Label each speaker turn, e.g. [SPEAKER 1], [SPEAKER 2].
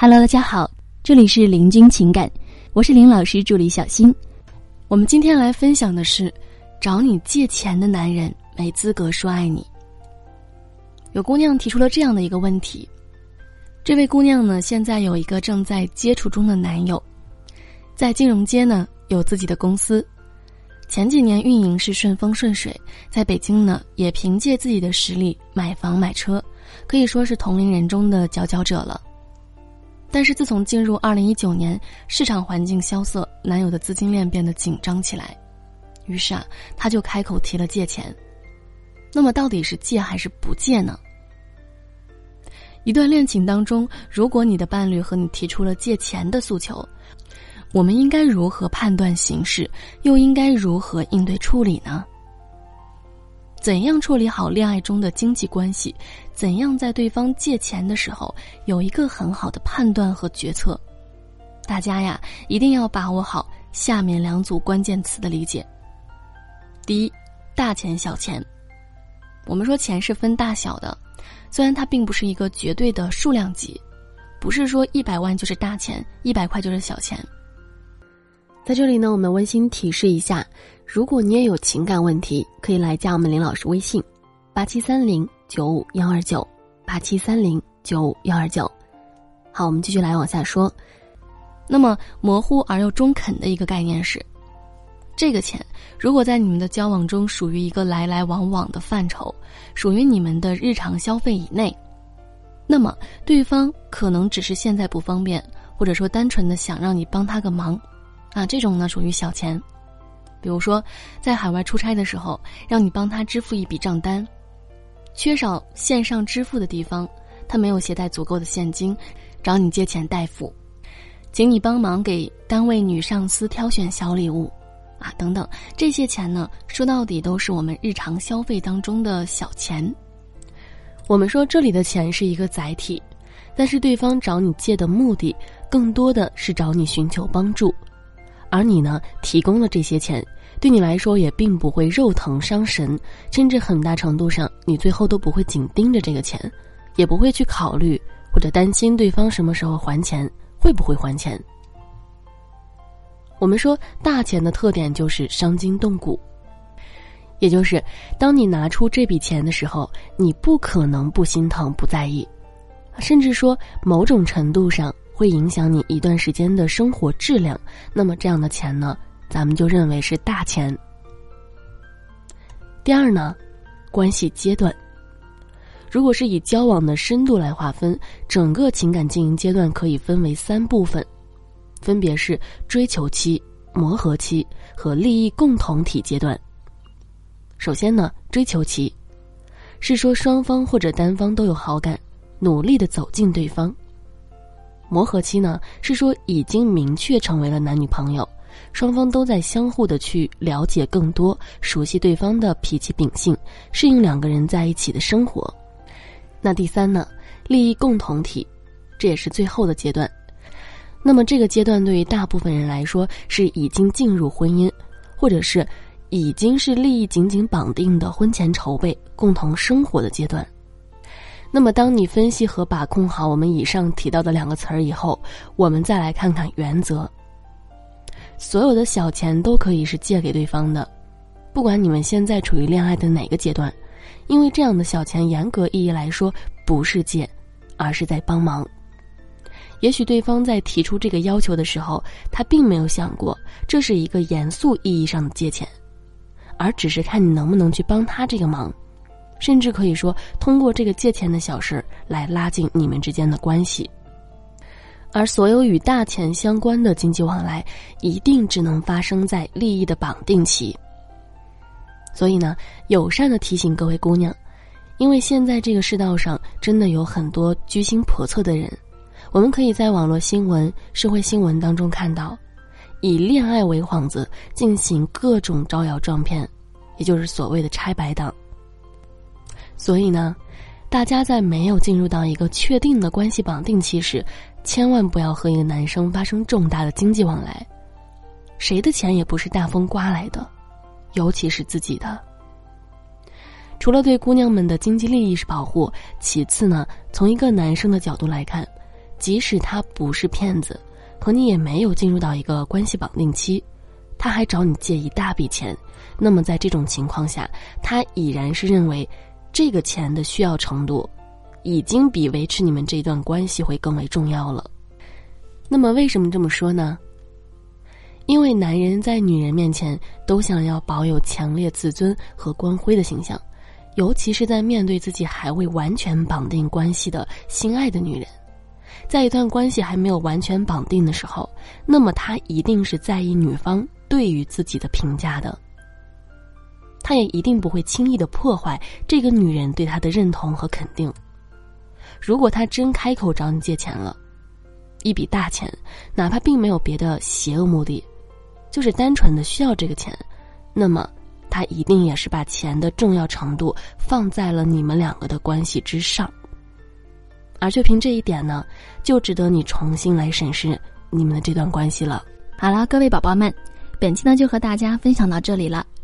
[SPEAKER 1] Hello，大家好，这里是林君情感，我是林老师助理小新。我们今天来分享的是，找你借钱的男人没资格说爱你。有姑娘提出了这样的一个问题，这位姑娘呢，现在有一个正在接触中的男友，在金融街呢有自己的公司，前几年运营是顺风顺水，在北京呢也凭借自己的实力买房买车，可以说是同龄人中的佼佼者了。但是自从进入二零一九年，市场环境萧瑟，男友的资金链变得紧张起来，于是啊，他就开口提了借钱。那么到底是借还是不借呢？一段恋情当中，如果你的伴侣和你提出了借钱的诉求，我们应该如何判断形势，又应该如何应对处理呢？怎样处理好恋爱中的经济关系？怎样在对方借钱的时候有一个很好的判断和决策？大家呀，一定要把握好下面两组关键词的理解。第一，大钱小钱。我们说钱是分大小的，虽然它并不是一个绝对的数量级，不是说一百万就是大钱，一百块就是小钱。
[SPEAKER 2] 在这里呢，我们温馨提示一下。如果你也有情感问题，可以来加我们林老师微信：八七三零九五幺二九八七三零九五幺二九。好，我们继续来往下说。
[SPEAKER 1] 那么模糊而又中肯的一个概念是，这个钱如果在你们的交往中属于一个来来往往的范畴，属于你们的日常消费以内，那么对方可能只是现在不方便，或者说单纯的想让你帮他个忙，啊，这种呢属于小钱。比如说，在海外出差的时候，让你帮他支付一笔账单，缺少线上支付的地方，他没有携带足够的现金，找你借钱代付，请你帮忙给单位女上司挑选小礼物，啊，等等，这些钱呢，说到底都是我们日常消费当中的小钱。我们说这里的钱是一个载体，但是对方找你借的目的，更多的是找你寻求帮助。而你呢，提供了这些钱，对你来说也并不会肉疼伤神，甚至很大程度上，你最后都不会紧盯着这个钱，也不会去考虑或者担心对方什么时候还钱，会不会还钱。我们说大钱的特点就是伤筋动骨，也就是当你拿出这笔钱的时候，你不可能不心疼、不在意，甚至说某种程度上。会影响你一段时间的生活质量，那么这样的钱呢，咱们就认为是大钱。第二呢，关系阶段，如果是以交往的深度来划分，整个情感经营阶段可以分为三部分，分别是追求期、磨合期和利益共同体阶段。首先呢，追求期，是说双方或者单方都有好感，努力的走进对方。磨合期呢，是说已经明确成为了男女朋友，双方都在相互的去了解更多，熟悉对方的脾气秉性，适应两个人在一起的生活。那第三呢，利益共同体，这也是最后的阶段。那么这个阶段对于大部分人来说是已经进入婚姻，或者是已经是利益紧紧绑定的婚前筹备、共同生活的阶段。那么，当你分析和把控好我们以上提到的两个词儿以后，我们再来看看原则。所有的小钱都可以是借给对方的，不管你们现在处于恋爱的哪个阶段，因为这样的小钱严格意义来说不是借，而是在帮忙。也许对方在提出这个要求的时候，他并没有想过这是一个严肃意义上的借钱，而只是看你能不能去帮他这个忙。甚至可以说，通过这个借钱的小事来拉近你们之间的关系。而所有与大钱相关的经济往来，一定只能发生在利益的绑定期。所以呢，友善的提醒各位姑娘，因为现在这个世道上真的有很多居心叵测的人，我们可以在网络新闻、社会新闻当中看到，以恋爱为幌子进行各种招摇撞骗，也就是所谓的拆白党。所以呢，大家在没有进入到一个确定的关系绑定期时，千万不要和一个男生发生重大的经济往来。谁的钱也不是大风刮来的，尤其是自己的。除了对姑娘们的经济利益是保护，其次呢，从一个男生的角度来看，即使他不是骗子，和你也没有进入到一个关系绑定期，他还找你借一大笔钱，那么在这种情况下，他已然是认为这个钱的需要程度，已经比维持你们这段关系会更为重要了。那么为什么这么说呢？因为男人在女人面前都想要保有强烈自尊和光辉的形象，尤其是在面对自己还未完全绑定关系的心爱的女人，在一段关系还没有完全绑定的时候，那么他一定是在意女方对于自己的评价的，他也一定不会轻易的破坏这个女人对他的认同和肯定。如果他真开口找你借钱了，一笔大钱，哪怕并没有别的邪恶目的。就是单纯的需要这个钱，那么他一定也是把钱的重要程度放在了你们两个的关系之上，而就凭这一点呢，就值得你重新来审视你们的这段关系了。
[SPEAKER 2] 好了，各位宝宝们，本期呢就和大家分享到这里了。